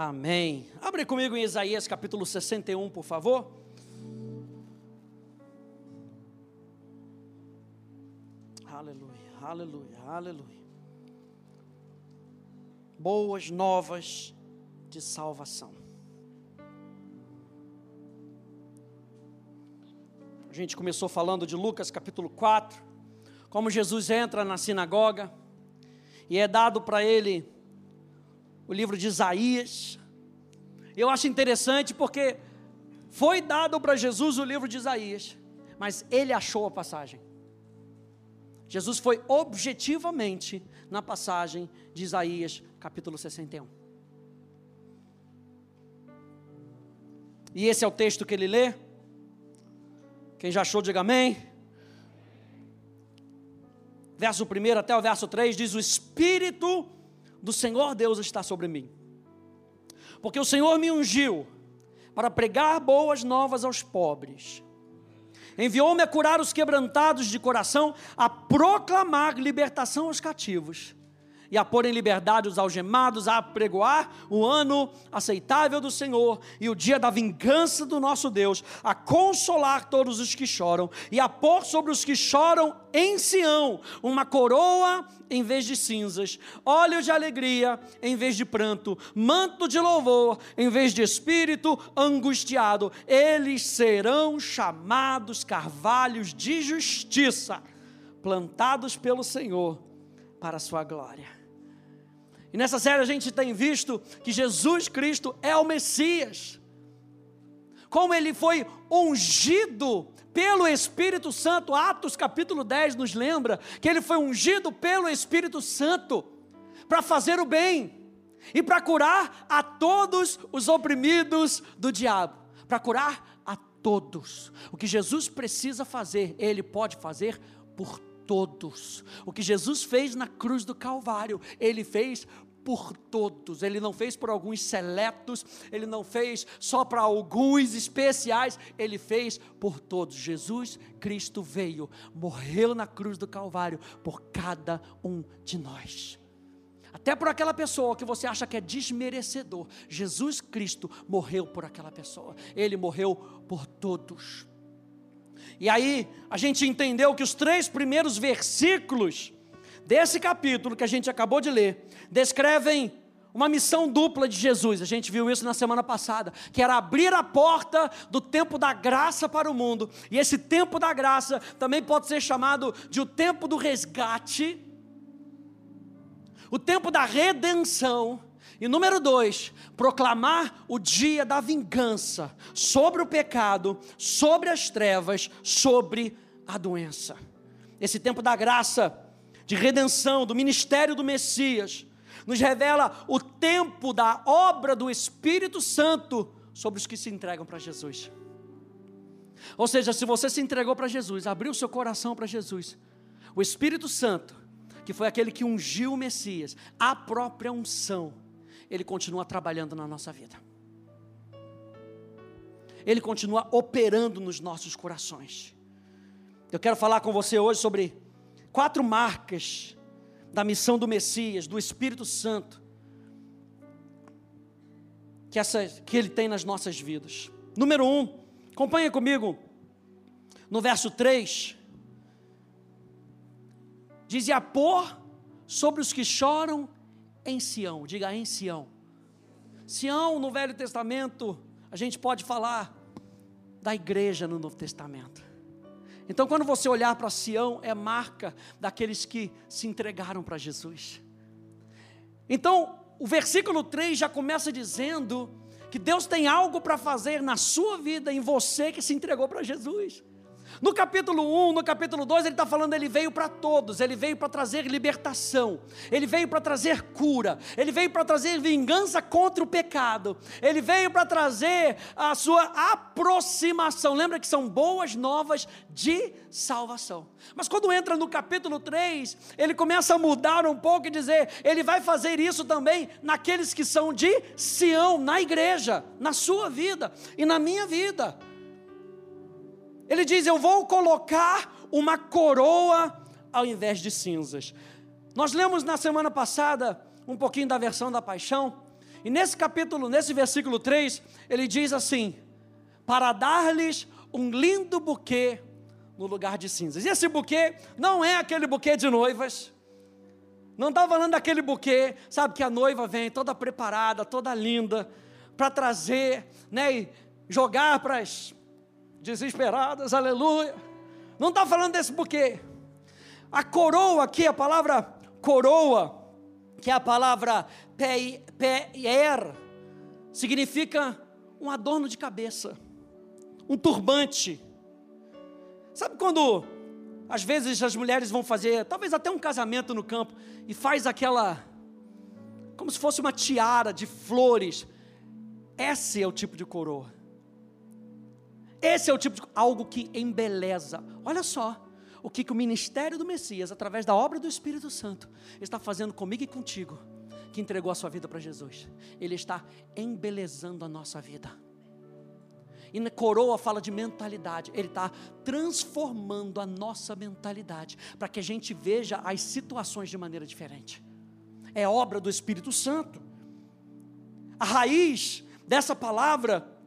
Amém. Abre comigo em Isaías capítulo 61, por favor. Aleluia, aleluia, aleluia. Boas novas de salvação. A gente começou falando de Lucas capítulo 4, como Jesus entra na sinagoga e é dado para ele o livro de Isaías. Eu acho interessante porque foi dado para Jesus o livro de Isaías, mas ele achou a passagem. Jesus foi objetivamente na passagem de Isaías, capítulo 61. E esse é o texto que ele lê. Quem já achou, diga amém. Verso 1 até o verso 3 diz: O Espírito do Senhor Deus está sobre mim. Porque o Senhor me ungiu para pregar boas novas aos pobres. Enviou-me a curar os quebrantados de coração, a proclamar libertação aos cativos e a pôr em liberdade os algemados, a apregoar o ano aceitável do Senhor e o dia da vingança do nosso Deus, a consolar todos os que choram e a pôr sobre os que choram em Sião uma coroa em vez de cinzas, óleo de alegria em vez de pranto, manto de louvor em vez de espírito angustiado. Eles serão chamados carvalhos de justiça, plantados pelo Senhor para a sua glória. E nessa série a gente tem visto que Jesus Cristo é o Messias. Como ele foi ungido pelo Espírito Santo, Atos capítulo 10 nos lembra que ele foi ungido pelo Espírito Santo para fazer o bem e para curar a todos os oprimidos do diabo, para curar a todos. O que Jesus precisa fazer, ele pode fazer por todos. O que Jesus fez na cruz do Calvário, ele fez por todos, ele não fez por alguns seletos, ele não fez só para alguns especiais, ele fez por todos. Jesus Cristo veio, morreu na cruz do Calvário por cada um de nós. Até por aquela pessoa que você acha que é desmerecedor, Jesus Cristo morreu por aquela pessoa, ele morreu por todos. E aí a gente entendeu que os três primeiros versículos desse capítulo que a gente acabou de ler descrevem uma missão dupla de Jesus. A gente viu isso na semana passada, que era abrir a porta do tempo da graça para o mundo. E esse tempo da graça também pode ser chamado de o tempo do resgate, o tempo da redenção e número dois, proclamar o dia da vingança sobre o pecado, sobre as trevas, sobre a doença. Esse tempo da graça, de redenção, do ministério do Messias, nos revela o tempo da obra do Espírito Santo sobre os que se entregam para Jesus. Ou seja, se você se entregou para Jesus, abriu seu coração para Jesus, o Espírito Santo, que foi aquele que ungiu o Messias, a própria unção, ele continua trabalhando na nossa vida. Ele continua operando nos nossos corações. Eu quero falar com você hoje sobre quatro marcas da missão do Messias, do Espírito Santo, que, essa, que ele tem nas nossas vidas. Número um, acompanha comigo, no verso 3, diz: E a pôr sobre os que choram em Sião, diga em Sião. Sião no Velho Testamento, a gente pode falar da igreja no Novo Testamento. Então, quando você olhar para Sião, é marca daqueles que se entregaram para Jesus. Então, o versículo 3 já começa dizendo que Deus tem algo para fazer na sua vida, em você que se entregou para Jesus. No capítulo 1, no capítulo 2, ele está falando, ele veio para todos, ele veio para trazer libertação, ele veio para trazer cura, ele veio para trazer vingança contra o pecado, ele veio para trazer a sua aproximação. Lembra que são boas novas de salvação. Mas quando entra no capítulo 3, ele começa a mudar um pouco e dizer: ele vai fazer isso também naqueles que são de Sião, na igreja, na sua vida e na minha vida. Ele diz: Eu vou colocar uma coroa ao invés de cinzas. Nós lemos na semana passada um pouquinho da versão da paixão, E nesse capítulo, nesse versículo 3, ele diz assim: para dar-lhes um lindo buquê no lugar de cinzas. E esse buquê não é aquele buquê de noivas. Não está falando daquele buquê, sabe, que a noiva vem toda preparada, toda linda, para trazer, né, e jogar para as desesperadas, aleluia. Não está falando desse buquê. A coroa aqui, a palavra coroa, que é a palavra per, significa um adorno de cabeça, um turbante. Sabe quando às vezes as mulheres vão fazer, talvez até um casamento no campo, e faz aquela, como se fosse uma tiara de flores. Esse é o tipo de coroa. Esse é o tipo de algo que embeleza. Olha só o que, que o ministério do Messias, através da obra do Espírito Santo, está fazendo comigo e contigo, que entregou a sua vida para Jesus. Ele está embelezando a nossa vida. E na coroa fala de mentalidade. Ele está transformando a nossa mentalidade para que a gente veja as situações de maneira diferente. É obra do Espírito Santo. A raiz dessa palavra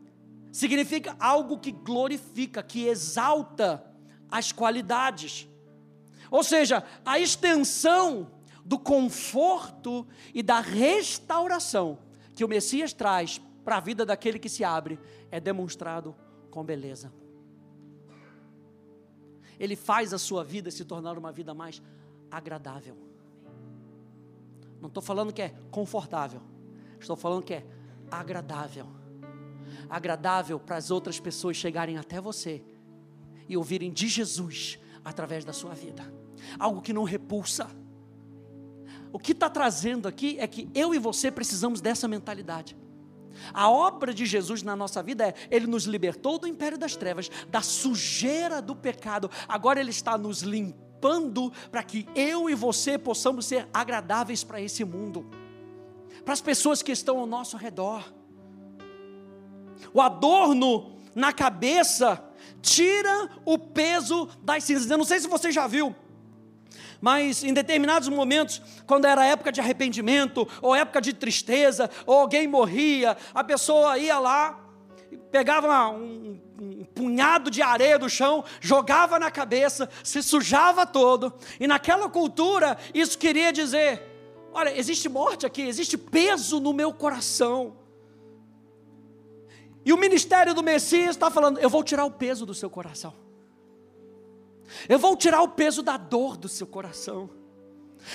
significa algo que glorifica, que exalta as qualidades. Ou seja, a extensão do conforto e da restauração que o Messias traz para a vida daquele que se abre é demonstrado com beleza. Ele faz a sua vida se tornar uma vida mais agradável. Não estou falando que é confortável, estou falando que é agradável. Agradável para as outras pessoas chegarem até você e ouvirem de Jesus através da sua vida. Algo que não repulsa. O que está trazendo aqui é que eu e você precisamos dessa mentalidade. A obra de Jesus na nossa vida é: Ele nos libertou do império das trevas, da sujeira do pecado, agora Ele está nos limpando para que eu e você possamos ser agradáveis para esse mundo, para as pessoas que estão ao nosso redor. O adorno na cabeça tira o peso das cinzas. Eu não sei se você já viu, mas em determinados momentos, quando era época de arrependimento, ou época de tristeza, ou alguém morria, a pessoa ia lá, pegava um, um, punhado de areia do chão, jogava na cabeça, se sujava todo, e naquela cultura isso queria dizer: olha, existe morte aqui, existe peso no meu coração. E o ministério do Messias está falando: eu vou tirar o peso do seu coração. Eu vou tirar o peso da dor do seu coração.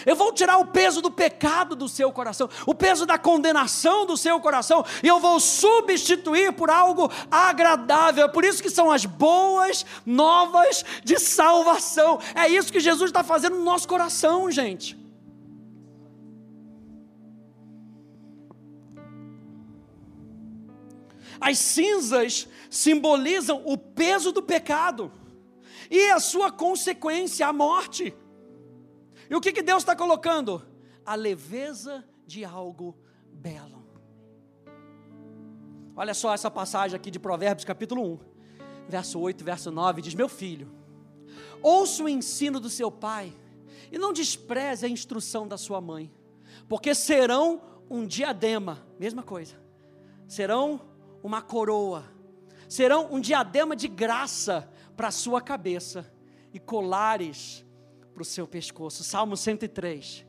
Eu vou tirar o peso do pecado do seu coração, o peso da condenação do seu coração, e eu vou substituir por algo agradável. É por isso que são as boas novas de salvação. É isso que Jesus está fazendo no nosso coração, gente. As cinzas simbolizam o peso do pecado e a sua consequência, a morte. E o que, que Deus está colocando? A leveza de algo belo. Olha só essa passagem aqui de Provérbios, capítulo 1, verso 8, verso 9: diz: Meu filho, ouça o ensino do seu pai, e não despreze a instrução da sua mãe, porque serão um diadema, mesma coisa, serão uma coroa, serão um diadema de graça para a sua cabeça e colares para o seu pescoço. Salmo 103,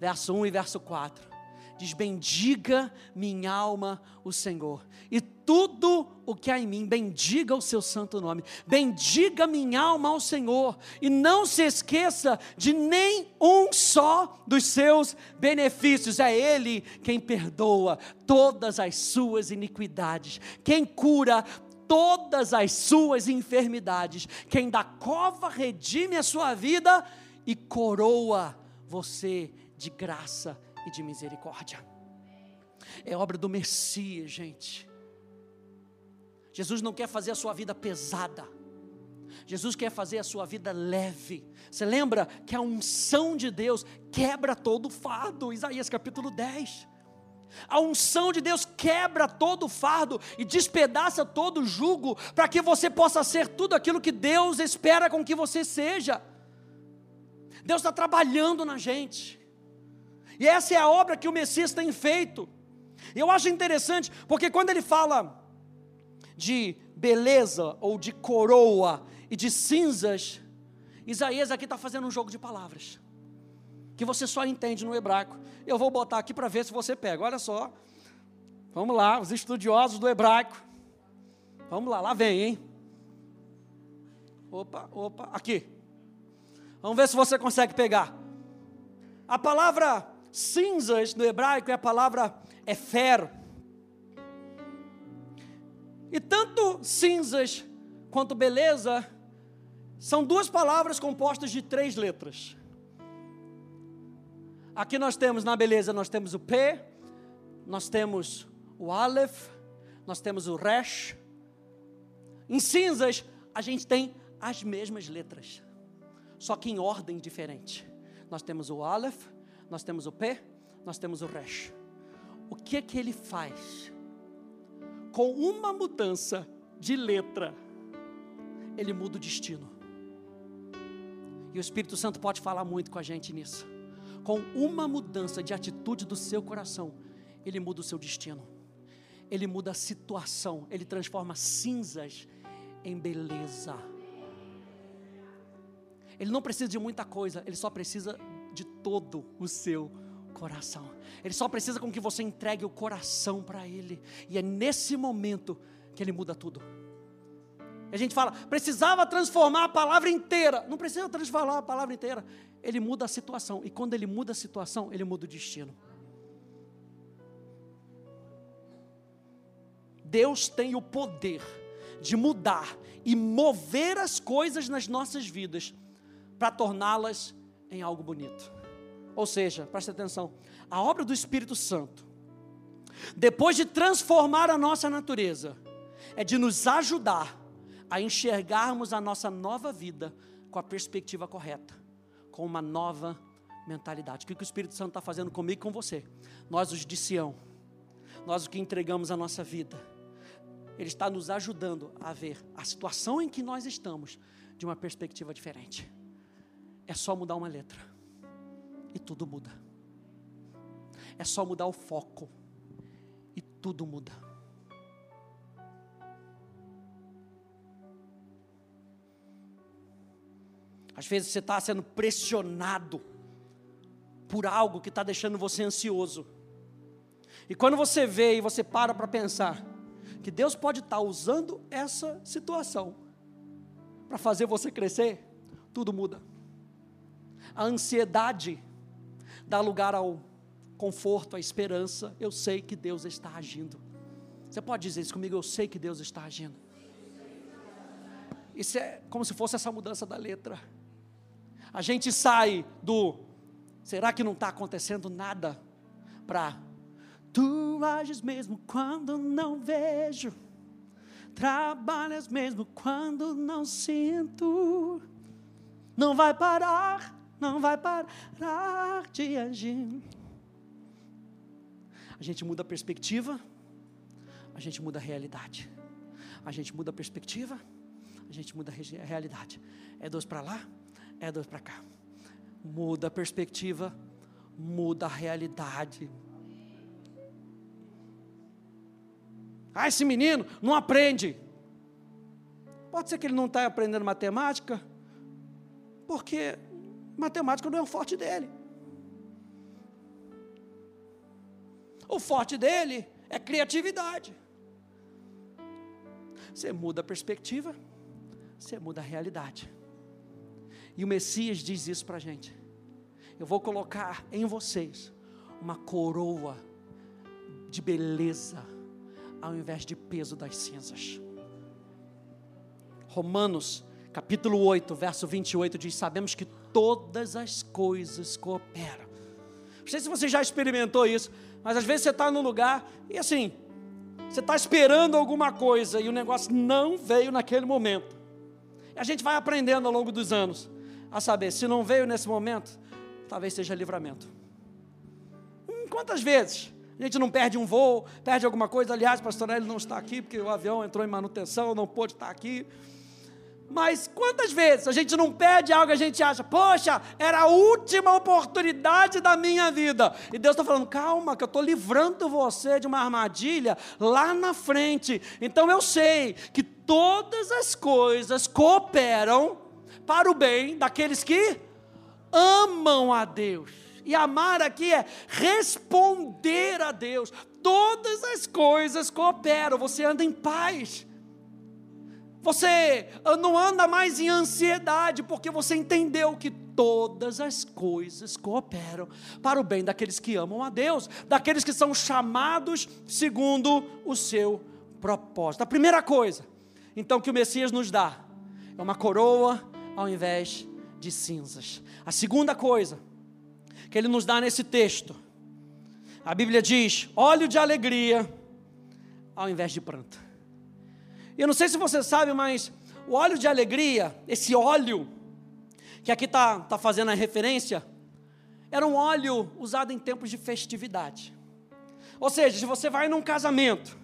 verso 1 e verso 4. Diz: Bendiga minha alma o Senhor, e tudo o que há em mim, bendiga o seu santo nome. Bendiga minha alma ao Senhor, e não se esqueça de nem um só dos seus benefícios. É Ele quem perdoa todas as suas iniquidades, quem cura todas as suas enfermidades. Quem da cova redime a sua vida e coroa você de graça e de misericórdia. É obra do Messias, gente. Jesus não quer fazer a sua vida pesada. Jesus quer fazer a sua vida leve. Você lembra que a unção de Deus quebra todo fardo, Isaías capítulo 10. A unção de Deus quebra todo fardo e despedaça todo jugo, para que você possa ser tudo aquilo que Deus espera com que você seja. Deus está trabalhando na gente, e essa é a obra que o Messias tem feito. Eu acho interessante, porque quando ele fala de beleza ou de coroa e de cinzas, Isaías aqui está fazendo um jogo de palavras que você só entende no hebraico. Eu vou botar aqui para ver se você pega. Olha só. Vamos lá, os estudiosos do hebraico. Vamos lá, lá vem, hein? Opa, opa, aqui. Vamos ver se você consegue pegar. A palavra cinzas no hebraico é a palavra efer. E tanto cinzas quanto beleza são duas palavras compostas de três letras. Aqui nós temos na beleza, nós temos o P, nós temos o Aleph, nós temos o Resh. Em cinzas, a gente tem as mesmas letras, só que em ordem diferente. Nós temos o Aleph, nós temos o P, nós temos o Resh. O que é que ele faz? Com uma mudança de letra, ele muda o destino. E o Espírito Santo pode falar muito com a gente nisso com uma mudança de atitude do seu coração, ele muda o seu destino, ele muda a situação, ele transforma cinzas em beleza. Ele não precisa de muita coisa, ele só precisa de todo o seu coração. Ele só precisa com que você entregue o coração para ele, e é nesse momento que ele muda tudo. A gente fala, precisava transformar a palavra inteira. Não precisa transformar a palavra inteira. Ele muda a situação. E quando ele muda a situação, ele muda o destino. Deus tem o poder de mudar e mover as coisas nas nossas vidas para torná-las em algo bonito. Ou seja, preste atenção, a obra do Espírito Santo, depois de transformar a nossa natureza, é de nos ajudar a enxergarmos a nossa nova vida com a perspectiva correta, com uma nova mentalidade. O que o Espírito Santo está fazendo comigo e com você? Nós, os de Sião, nós, os que entregamos a nossa vida, Ele está nos ajudando a ver a situação em que nós estamos de uma perspectiva diferente. É só mudar uma letra e tudo muda. É só mudar o foco e tudo muda. Às vezes você está sendo pressionado por algo que está deixando você ansioso. E quando você vê e você para para pensar que Deus pode estar tá usando essa situação para fazer você crescer, tudo muda. A ansiedade dá lugar ao conforto, à esperança. Eu sei que Deus está agindo. Você pode dizer isso comigo? Eu sei que Deus está agindo. Isso é como se fosse essa mudança da letra a gente sai do será que não está acontecendo nada para tu ages mesmo quando não vejo, trabalhas mesmo quando não sinto, não vai parar, não vai parar de agir. A gente muda a perspectiva, a gente muda a realidade. A gente muda a perspectiva, a gente muda a realidade. É dois para lá, é dois para cá. Muda a perspectiva, muda a realidade. Ah, esse menino não aprende. Pode ser que ele não está aprendendo matemática, porque matemática não é o forte dele. O forte dele é criatividade. Você muda a perspectiva, você muda a realidade. E o Messias diz isso para a gente. Eu vou colocar em vocês uma coroa de beleza, ao invés de peso das cinzas. Romanos, capítulo 8, verso 28 diz: Sabemos que todas as coisas cooperam. Não sei se você já experimentou isso, mas às vezes você está no lugar e assim, você está esperando alguma coisa e o negócio não veio naquele momento. E a gente vai aprendendo ao longo dos anos a saber, se não veio nesse momento, talvez seja livramento. Hum, quantas vezes a gente não perde um voo, perde alguma coisa? Aliás, pastor, ele não está aqui porque o avião entrou em manutenção, não pôde estar aqui. Mas quantas vezes a gente não pede algo e a gente acha, poxa, era a última oportunidade da minha vida. E Deus está falando, calma, que eu estou livrando você de uma armadilha lá na frente. Então eu sei que todas as coisas cooperam para o bem daqueles que amam a Deus. E amar aqui é responder a Deus. Todas as coisas cooperam, você anda em paz. Você não anda mais em ansiedade, porque você entendeu que todas as coisas cooperam para o bem daqueles que amam a Deus, daqueles que são chamados segundo o seu propósito. A primeira coisa, então, que o Messias nos dá é uma coroa ao invés de cinzas. A segunda coisa que ele nos dá nesse texto, a Bíblia diz: óleo de alegria ao invés de pranto. Eu não sei se você sabe, mas o óleo de alegria, esse óleo, que aqui está tá fazendo a referência, era um óleo usado em tempos de festividade. Ou seja, se você vai num casamento,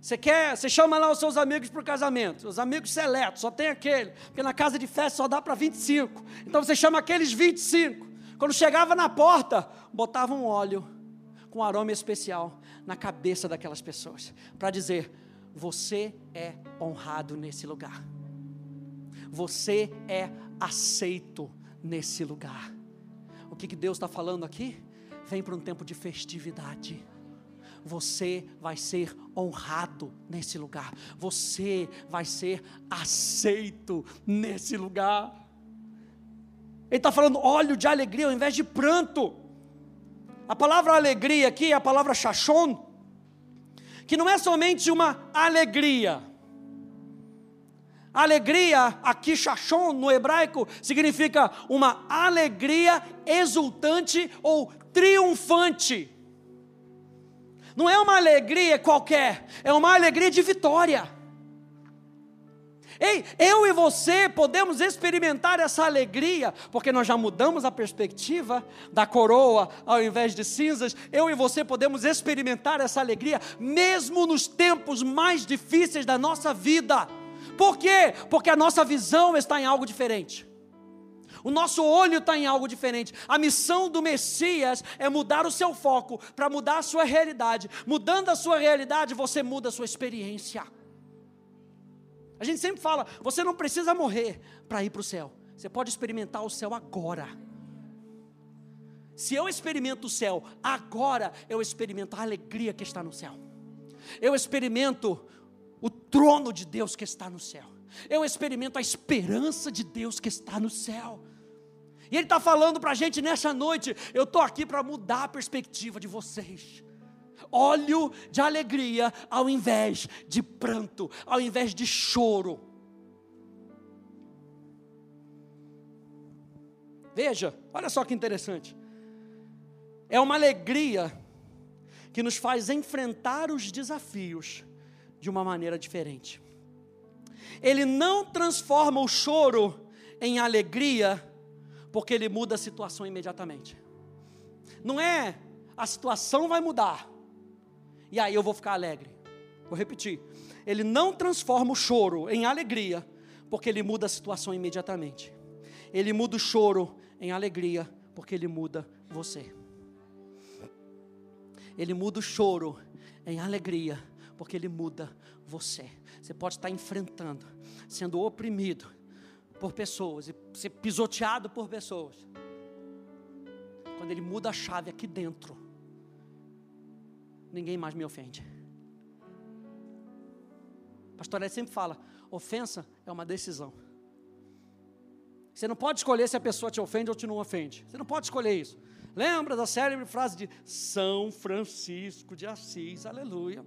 você quer, você chama lá os seus amigos para o casamento, os amigos seletos, só tem aquele, porque na casa de festa só dá para 25. Então você chama aqueles 25. Quando chegava na porta, botava um óleo com aroma especial na cabeça daquelas pessoas, para dizer: você é honrado nesse lugar. Você é aceito nesse lugar. O que, que Deus está falando aqui? Vem para um tempo de festividade. Você vai ser honrado nesse lugar. Você vai ser aceito nesse lugar. Ele está falando óleo de alegria ao invés de pranto. A palavra alegria aqui é a palavra chachon, que não é somente uma alegria. Alegria, aqui Shashon, no hebraico, significa uma alegria exultante ou triunfante. Não é uma alegria qualquer, é uma alegria de vitória. Ei, eu e você podemos experimentar essa alegria, porque nós já mudamos a perspectiva da coroa ao invés de cinzas. Eu e você podemos experimentar essa alegria, mesmo nos tempos mais difíceis da nossa vida. Por quê? Porque a nossa visão está em algo diferente. O nosso olho está em algo diferente. A missão do Messias é mudar o seu foco para mudar a sua realidade. Mudando a sua realidade, você muda a sua experiência. A gente sempre fala: você não precisa morrer para ir para o céu. Você pode experimentar o céu agora. Se eu experimento o céu agora, eu experimento a alegria que está no céu. Eu experimento o trono de Deus que está no céu. Eu experimento a esperança de Deus que está no céu. E Ele está falando para a gente nessa noite: eu estou aqui para mudar a perspectiva de vocês óleo de alegria ao invés de pranto, ao invés de choro. Veja, olha só que interessante. É uma alegria que nos faz enfrentar os desafios de uma maneira diferente. Ele não transforma o choro em alegria, porque ele muda a situação imediatamente. Não é a situação vai mudar, e aí eu vou ficar alegre. Vou repetir. Ele não transforma o choro em alegria, porque ele muda a situação imediatamente. Ele muda o choro em alegria, porque ele muda você. Ele muda o choro em alegria, porque ele muda você. Você pode estar enfrentando, sendo oprimido por pessoas e ser pisoteado por pessoas. Quando ele muda a chave aqui dentro, ninguém mais me ofende. Pastor Ed sempre fala: ofensa é uma decisão. Você não pode escolher se a pessoa te ofende ou te não ofende. Você não pode escolher isso. Lembra da célebre frase de São Francisco de Assis, aleluia.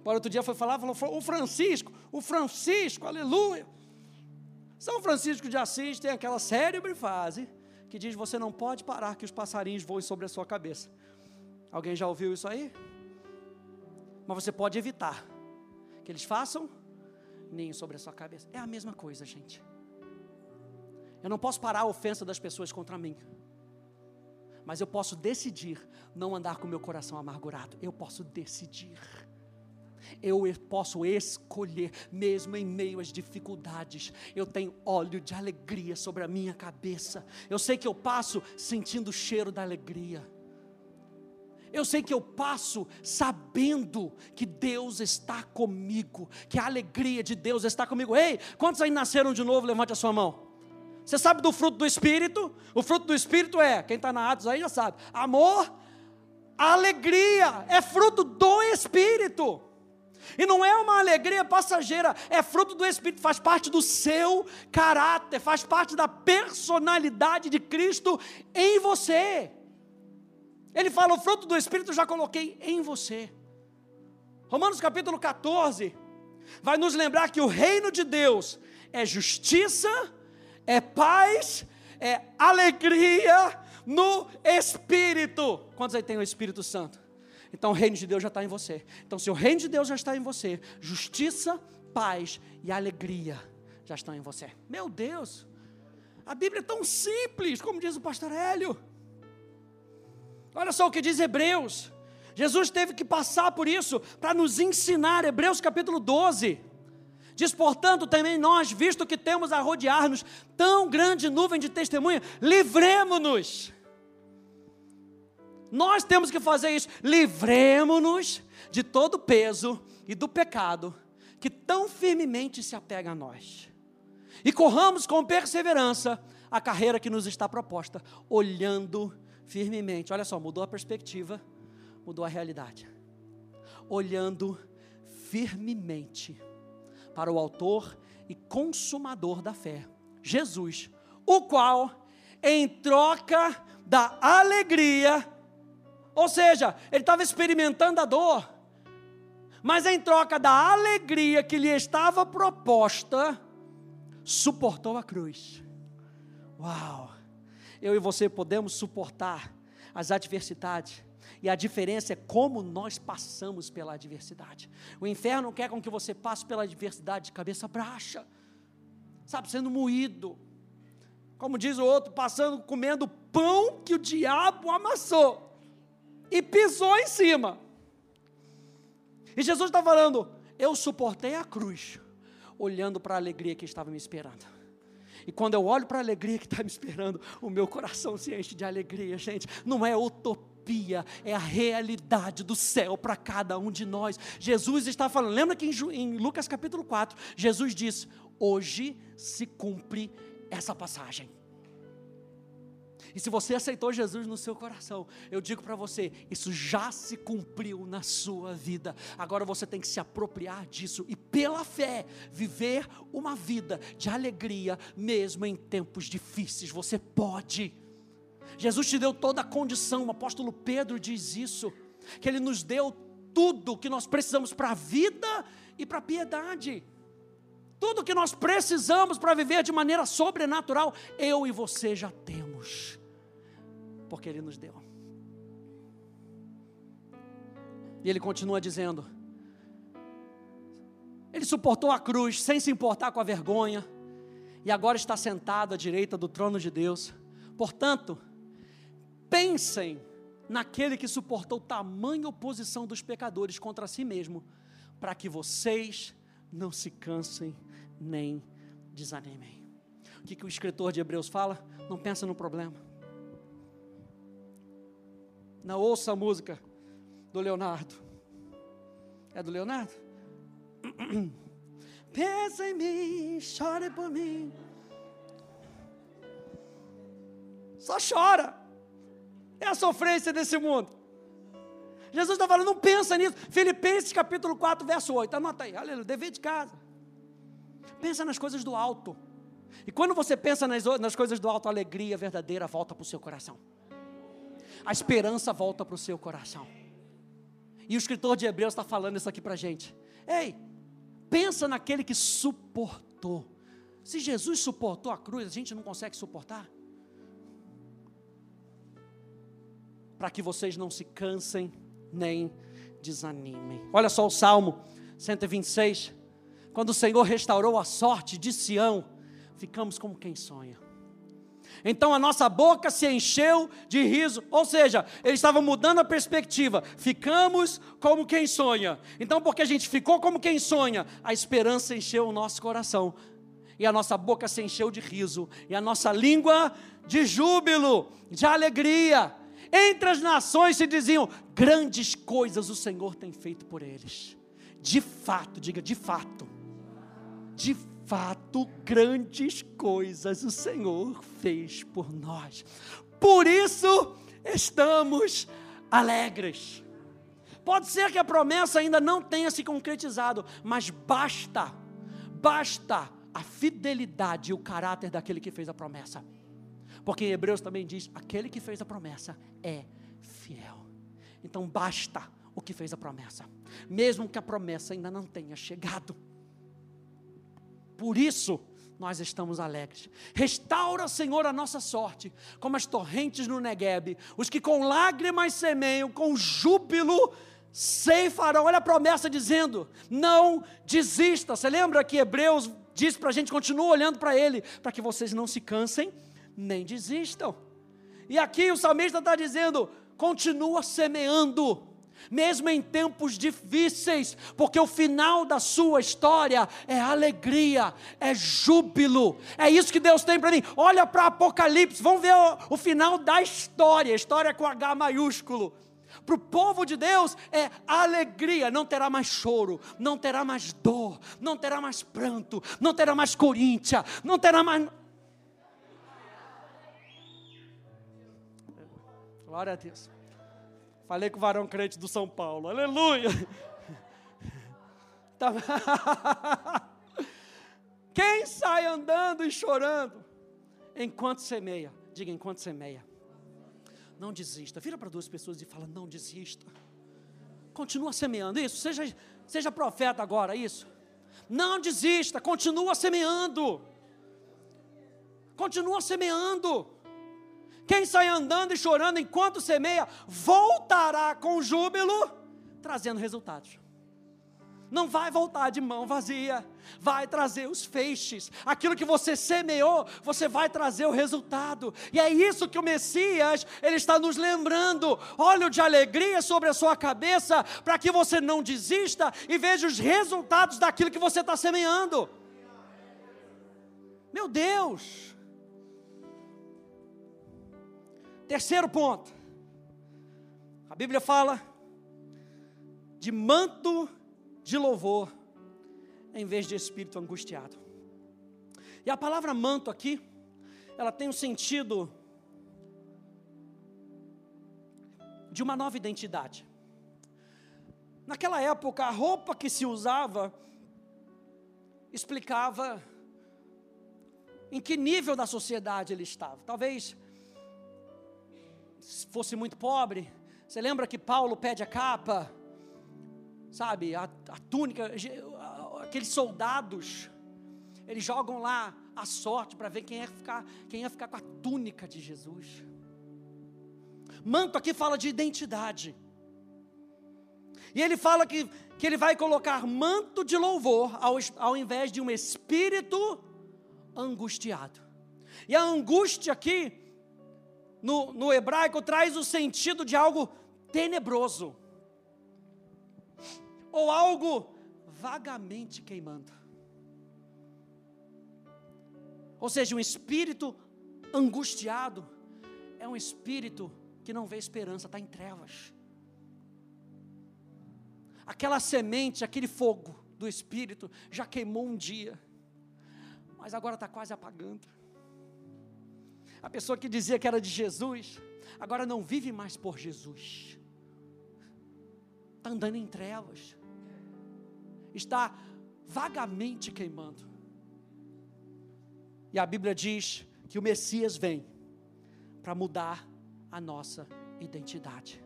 Agora, outro dia foi falar, falou, o Francisco, o Francisco, aleluia. São Francisco de Assis tem aquela célebre frase que diz: Você não pode parar que os passarinhos voem sobre a sua cabeça. Alguém já ouviu isso aí? Mas você pode evitar que eles façam ninho sobre a sua cabeça. É a mesma coisa, gente. Eu não posso parar a ofensa das pessoas contra mim, mas eu posso decidir não andar com meu coração amargurado. Eu posso decidir. eu posso escolher, mesmo em meio às dificuldades. Eu tenho óleo de alegria sobre a minha cabeça. Eu sei que eu passo sentindo o cheiro da alegria. Eu sei que eu passo sabendo que Deus está comigo, que a alegria de Deus está comigo. Ei, quantos aí nasceram de novo? Levante a sua mão. Você sabe do fruto do Espírito? O fruto do Espírito é, quem está na Atos aí já sabe: amor, alegria, é fruto do Espírito. E não é uma alegria passageira, é fruto do Espírito, faz parte do seu caráter, faz parte da personalidade de Cristo em você. Ele fala: o fruto do Espírito eu já coloquei em você. Romanos capítulo 14 vai nos lembrar que o reino de Deus é justiça, é paz, é alegria no Espírito. Quantos aí tem o Espírito Santo? Então o reino de Deus já está em você. Então, se o reino de Deus já está em você, justiça, paz e alegria já estão em você. Meu Deus, a Bíblia é tão simples, como diz o pastor Hélio. Olha só o que diz Hebreus. Jesus teve que passar por isso para nos ensinar. Hebreus capítulo 12. Diz, portanto, também nós, visto que temos a rodear-nos tão grande nuvem de testemunha, livremos-nos. Nós temos que fazer isso, livremos-nos de todo o peso e do pecado que tão firmemente se apega a nós. E corramos com perseverança a carreira que nos está proposta, olhando firmemente. Olha só, mudou a perspectiva, mudou a realidade. Olhando firmemente para o Autor e Consumador da fé, Jesus, o qual, em troca da alegria, ou seja, ele estava experimentando a dor, mas em troca da alegria que lhe estava proposta, suportou a cruz. Uau! Eu e você podemos suportar as adversidades. E a diferença é como nós passamos pela adversidade. O inferno quer com que você passe pela adversidade de cabeça baixa, sabe, sendo moído. Como diz o outro, passando, comendo pão que o diabo amassou e pisou em cima. E Jesus está falando: eu suportei a cruz, olhando para a alegria que estava me esperando. E quando eu olho para a alegria que está me esperando, o meu coração se enche de alegria, gente. Não é utopia, é a realidade do céu para cada um de nós. Jesus está falando, lembra que em, Lucas capítulo 4, Jesus diz: Hoje se cumpre essa passagem. E se você aceitou Jesus no seu coração, eu digo para você, isso já se cumpriu na sua vida. Agora você tem que se apropriar disso e pela fé viver uma vida de alegria mesmo em tempos difíceis. Você pode. Jesus te deu toda a condição. O apóstolo Pedro diz isso, que ele nos deu tudo que nós precisamos para a vida e para a piedade. Tudo que nós precisamos para viver de maneira sobrenatural, eu e você já temos porque Ele nos deu. E ele continua dizendo: Ele suportou a cruz sem se importar com a vergonha, e agora está sentado à direita do trono de Deus. Portanto, pensem naquele que suportou tamanha oposição dos pecadores contra si mesmo, para que vocês não se cansem nem desanimem. O que, que o escritor de Hebreus fala? Não pensa no problema não ouça a música do Leonardo. É do Leonardo? Pensa em mim, chore por mim. Só chora. É a sofrência desse mundo. Jesus está falando, não pensa nisso. Filipenses capítulo 4, verso 8. Anota aí, aleluia, dever de casa. Pensa nas coisas do alto. E quando você pensa nas, nas coisas do alto, a alegria verdadeira volta para o seu coração a esperança volta para o seu coração. E o escritor de Hebreus está falando isso aqui para a gente. Ei, pensa naquele que suportou. Se Jesus suportou a cruz, a gente não consegue suportar? Para que vocês não se cansem nem desanimem. Olha só o Salmo 126. Quando o Senhor restaurou a sorte de Sião, ficamos como quem sonha. Então a nossa boca se encheu de riso, ou seja, ele estava mudando a perspectiva. Ficamos como quem sonha. Então, porque a gente ficou como quem sonha, a esperança encheu o nosso coração. E a nossa boca se encheu de riso, e a nossa língua de júbilo, de alegria. Entre as nações se diziam: grandes coisas o Senhor tem feito por eles. De fato, diga de fato. De fato, grandes coisas o Senhor fez por nós. Por isso estamos alegres. Pode ser que a promessa ainda não tenha se concretizado, mas basta, basta a fidelidade e o caráter daquele que fez a promessa. Porque em Hebreus também diz: aquele que fez a promessa é fiel. Então basta o que fez a promessa, mesmo que a promessa ainda não tenha chegado. Por isso, nós estamos alegres. Restaura, Senhor, a nossa sorte, como as torrentes no Negueb. Os que com lágrimas semeiam, com júbilo ceifarão. Olha a promessa dizendo: não desista. Você lembra que Hebreus diz para a gente, continua olhando para ele, para que vocês não se cansem, nem desistam. E aqui o salmista está dizendo: continua semeando mesmo em tempos difíceis, porque o final da sua história é alegria, é júbilo. É isso que Deus tem para mim. Olha para Apocalipse, vamos ver o, o, final da história, história com H maiúsculo. Para o povo de Deus é alegria, não terá mais choro, não terá mais dor, não terá mais pranto, não terá mais Coríntia, não terá mais. Glória a Deus. Falei com o varão crente do São Paulo. Aleluia! Tá Quem sai andando e chorando enquanto semeia? Diga enquanto semeia. Não desista. Vira para duas pessoas e fala: não desista. Continua semeando. Isso, seja, seja profeta agora, isso. Não desista, continua semeando. Continua semeando. Quem sai andando e chorando enquanto semeia, voltará com júbilo, trazendo resultados. Não vai voltar de mão vazia, vai trazer os feixes. Aquilo que você semeou, você vai trazer o resultado. E é isso que o Messias, ele está nos lembrando. Óleo de alegria sobre a sua cabeça, para que você não desista e veja os resultados daquilo que você está semeando. Meu Deus! Terceiro ponto. A Bíblia fala de manto de louvor em vez de espírito angustiado. E a palavra manto aqui, ela tem um sentido de uma nova identidade. Naquela época, a roupa que se usava explicava em que nível da sociedade ele estava. Talvez fosse muito pobre, você lembra que Paulo pede a capa, sabe, a, a túnica, aqueles soldados, eles jogam lá a sorte para ver quem ia, ficar, quem ia ficar com a túnica de Jesus. Manto aqui fala de identidade. E ele fala que, que ele vai colocar manto de louvor ao, ao invés de um espírito angustiado. E a angústia aqui no, no hebraico traz o sentido de algo tenebroso, ou algo vagamente queimando. Ou seja, um espírito angustiado é um espírito que não vê esperança, está em trevas. Aquela semente, aquele fogo do espírito já queimou um dia, mas agora está quase apagando. A pessoa que dizia que era de Jesus, agora não vive mais por Jesus. Está andando em trevas. Está vagamente queimando. E a Bíblia diz que o Messias vem para mudar a nossa identidade,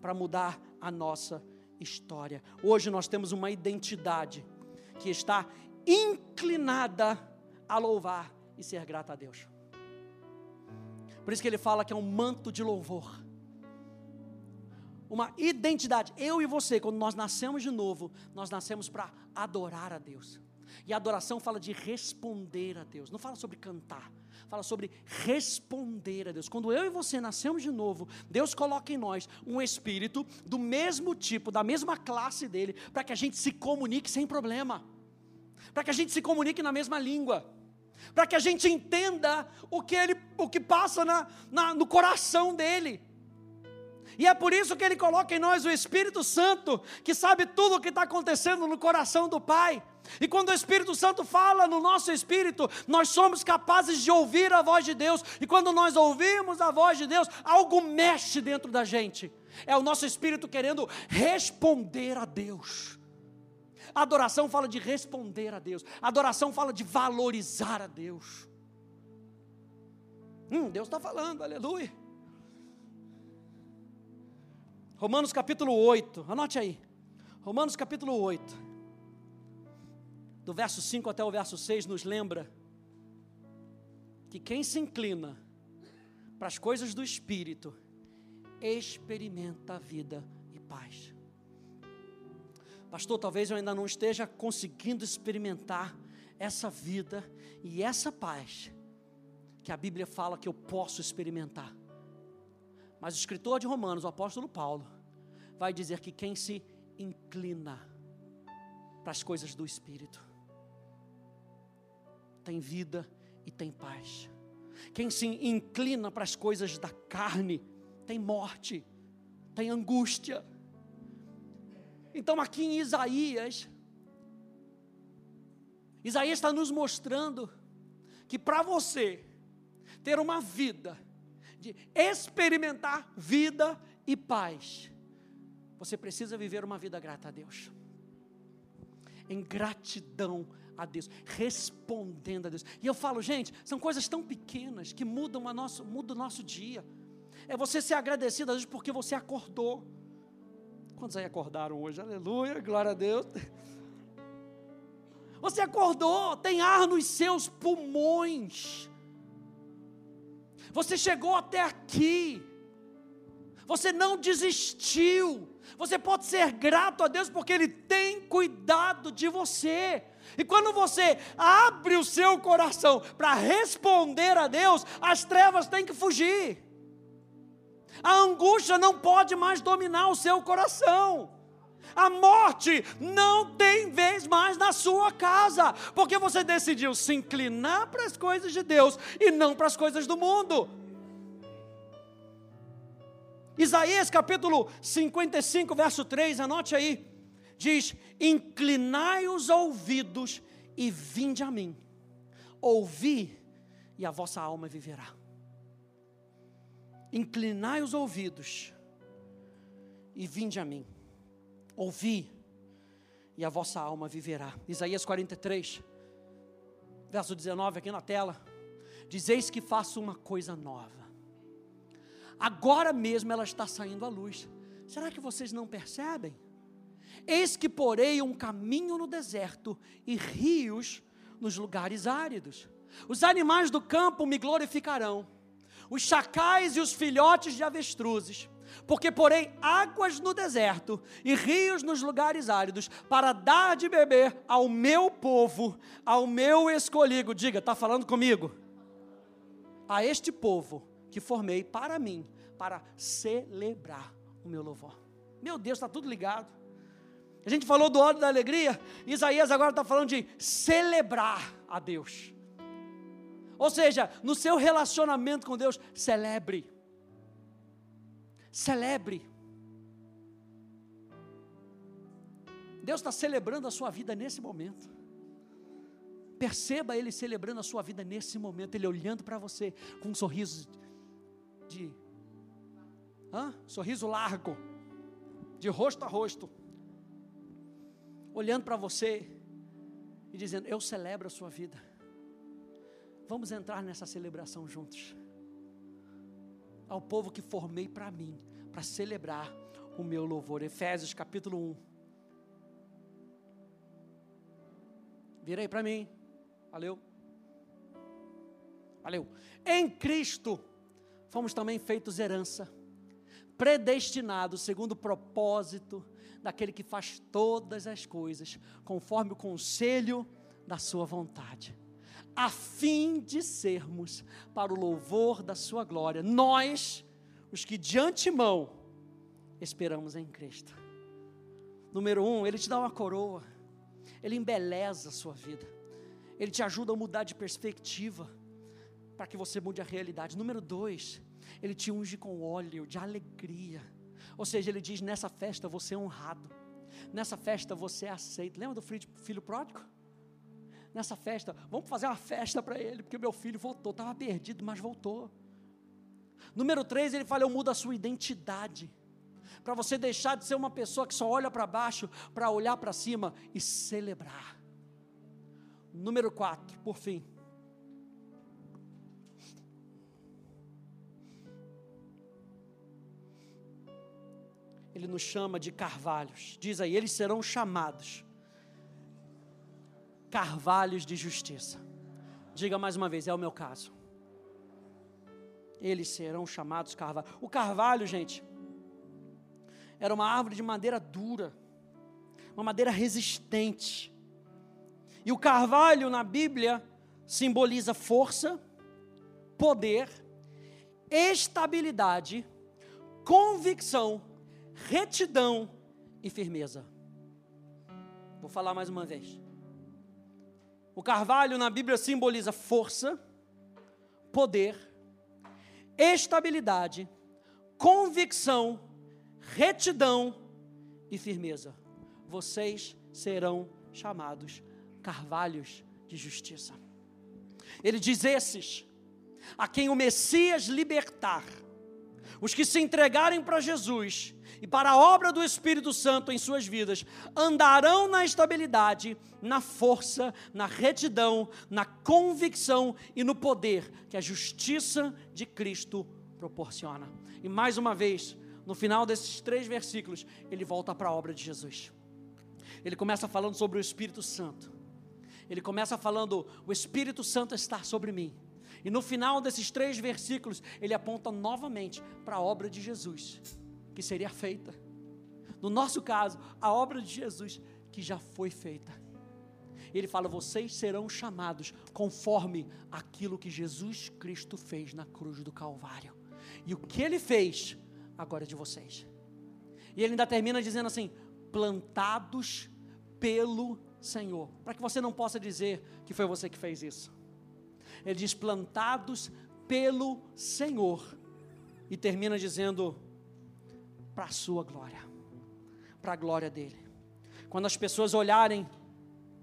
para mudar a nossa história. Hoje nós temos uma identidade que está inclinada a louvar e ser grata a Deus. Por isso que ele fala que é um manto de louvor. Uma identidade. Eu e você, quando nós nascemos de novo, nós nascemos para adorar a Deus. E a adoração fala de responder a Deus, não fala sobre cantar, fala sobre responder a Deus. Quando eu e você nascemos de novo, Deus coloca em nós um espírito do mesmo tipo, da mesma classe dele, para que a gente se comunique sem problema, para que a gente se comunique na mesma língua, para que a gente entenda o que, ele, o que passa na, na, no coração dele. E é por isso que ele coloca em nós o Espírito Santo, que sabe tudo o que está acontecendo no coração do Pai. E quando o Espírito Santo fala no nosso espírito, nós somos capazes de ouvir a voz de Deus. E quando nós ouvimos a voz de Deus, algo mexe dentro da gente. É o nosso espírito querendo responder a Deus. A adoração fala de responder a Deus. A adoração fala de valorizar a Deus. Hum, Deus está falando, aleluia. Romanos capítulo 8, anote aí. Romanos capítulo 8, do verso 5 até o verso 6, nos lembra que quem se inclina para as coisas do Espírito experimenta vida e paz. Pastor, talvez eu ainda não esteja conseguindo experimentar essa vida e essa paz que a Bíblia fala que eu posso experimentar. Mas o escritor de Romanos, o apóstolo Paulo, vai dizer que quem se inclina para as coisas do Espírito tem vida e tem paz. Quem se inclina para as coisas da carne tem morte, tem angústia. Então, aqui em Isaías, Isaías está nos mostrando que para você ter uma vida de experimentar vida e paz, você precisa viver uma vida grata a Deus. Em gratidão a Deus, respondendo a Deus. E eu falo, gente, são coisas tão pequenas que mudam, a nosso, mudam o nosso dia. É você ser agradecido a Deus porque você acordou. Quantos aí acordaram hoje? Aleluia, glória a Deus. Você acordou, tem ar nos seus pulmões. Você chegou até aqui. Você não desistiu. Você pode ser grato a Deus porque Ele tem cuidado de você. E quando você abre o seu coração para responder a Deus, as trevas têm que fugir. A angústia não pode mais dominar o seu coração. A morte não tem vez mais na sua casa, porque você decidiu se inclinar para as coisas de Deus e não para as coisas do mundo. Isaías capítulo 55, verso 3, anote aí. Diz: Inclinai os ouvidos e vinde a mim. Ouvi e a vossa alma viverá. Inclinai os ouvidos e vinde a mim. Ouvi e a vossa alma viverá. Isaías 43, verso 19 aqui na tela. Dizeis que faço uma coisa nova Agora mesmo ela está saindo à luz. Será que vocês não percebem? Eis que porei um caminho no deserto e rios nos lugares áridos. Os animais do campo me glorificarão, os chacais e os filhotes de avestruzes, porque porei águas no deserto e rios nos lugares áridos, para dar de beber ao meu povo, ao meu escolhido. Diga, está falando comigo? A este povo que formei para mim, para celebrar o meu louvor. Meu Deus, está tudo ligado. A gente falou do óleo da alegria, Isaías agora está falando de celebrar a Deus. Ou seja, no seu relacionamento com Deus, celebre. Celebre. Deus está celebrando a sua vida nesse momento. Perceba Ele celebrando a sua vida nesse momento, Ele olhando para você com um sorriso de hã? sorriso largo, de rosto a rosto, olhando para você e dizendo: Eu celebro a sua vida. Vamos entrar nessa celebração juntos. Ao povo que formei para mim, para celebrar o meu louvor. Efésios capítulo 1. Virei para mim. Valeu. Valeu. Em Cristo fomos também feitos herança, predestinados segundo o propósito daquele que faz todas as coisas, conforme o conselho da Sua vontade, a fim de sermos para o louvor da Sua glória, nós, os que de antemão esperamos em Cristo. Número um, Ele te dá uma coroa, Ele embeleza a sua vida, Ele te ajuda a mudar de perspectiva, para que você mude a realidade. Número dois, Ele te unge com óleo de alegria, ou seja, Ele diz: nessa festa você é honrado, nessa festa você é aceito. Lembra do filho, pródigo? Nessa festa, vamos fazer uma festa para ele, porque meu filho voltou, estava perdido, mas voltou. Número três, ele fala: Eu mudo a sua identidade para você deixar de ser uma pessoa que só olha para baixo, para olhar para cima e celebrar. Número 4, por fim. Ele nos chama de carvalhos. Diz aí, eles serão chamados carvalhos de justiça. Diga mais uma vez, é o meu caso. Eles serão chamados carvalhos. O carvalho, gente, era uma árvore de madeira dura, uma madeira resistente. E o carvalho na Bíblia simboliza força, poder, estabilidade, convicção, retidão e firmeza. Vou falar mais uma vez. O carvalho na Bíblia simboliza força, poder, estabilidade, convicção, retidão e firmeza. Vocês serão chamados carvalhos de justiça. Ele diz: esses a quem o Messias libertar, os que se entregarem para Jesus e para a obra do Espírito Santo em suas vidas, andarão na estabilidade, na força, na retidão, na convicção e no poder que a justiça de Cristo proporciona. E mais uma vez, no final desses três versículos, ele volta para a obra de Jesus. Ele começa falando sobre o Espírito Santo. Ele começa falando: o Espírito Santo está sobre mim. E no final desses três versículos, ele aponta novamente para a obra de Jesus, que seria feita. No nosso caso, a obra de Jesus, que já foi feita. Ele fala: vocês serão chamados conforme aquilo que Jesus Cristo fez na cruz do Calvário. E o que ele fez, agora é de vocês. E ele ainda termina dizendo assim: plantados pelo Senhor, para que você não possa dizer que foi você que fez isso. Ele diz: plantados pelo Senhor, e termina dizendo: para a sua glória, para a glória dele. Quando as pessoas olharem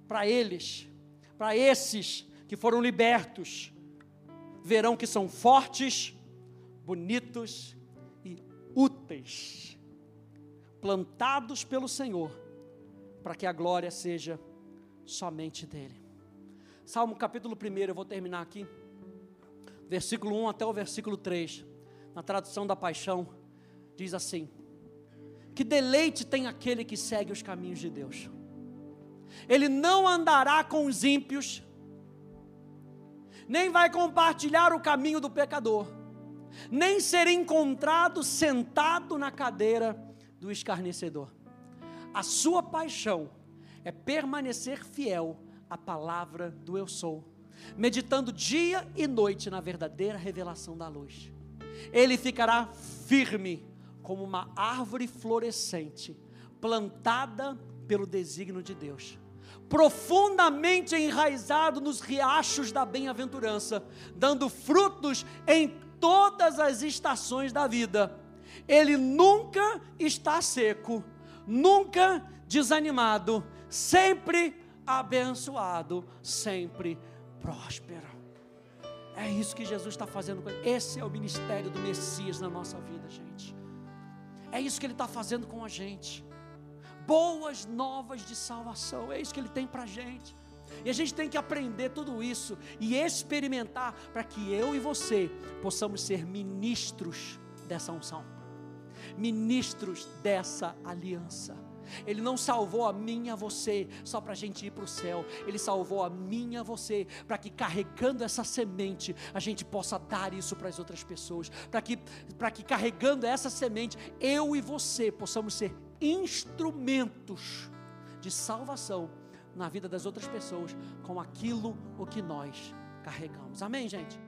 para eles, para esses que foram libertos, verão que são fortes, bonitos úteis, plantados pelo Senhor, para que a glória seja somente dele. Salmo capítulo 1, eu vou terminar aqui, versículo 1 até o versículo 3, na tradução da paixão, diz assim: Que deleite tem aquele que segue os caminhos de Deus, ele não andará com os ímpios, nem vai compartilhar o caminho do pecador nem ser encontrado sentado na cadeira do escarnecedor. A sua paixão é permanecer fiel à palavra do Eu Sou, meditando dia e noite na verdadeira revelação da luz. Ele ficará firme como uma árvore florescente, plantada pelo desígnio de Deus profundamente enraizado nos riachos da bem-aventurança, dando frutos em todas as estações da vida. Ele nunca está seco, nunca desanimado, sempre abençoado, sempre próspero. É isso que Jesus está fazendo. Esse é o ministério do Messias na nossa vida, gente. É isso que ele está fazendo com a gente. Boas novas de salvação, é isso que ele tem para a gente. E a gente tem que aprender tudo isso e experimentar para que eu e você possamos ser ministros dessa unção, ministros dessa aliança. Ele não salvou a mim e a você só para a gente ir para o céu. Ele salvou a mim e a você para que carregando essa semente a gente possa dar isso para as outras pessoas. Para que, que carregando essa semente eu e você possamos ser instrumentos de salvação na vida das outras pessoas com aquilo o que nós carregamos. Amém, gente?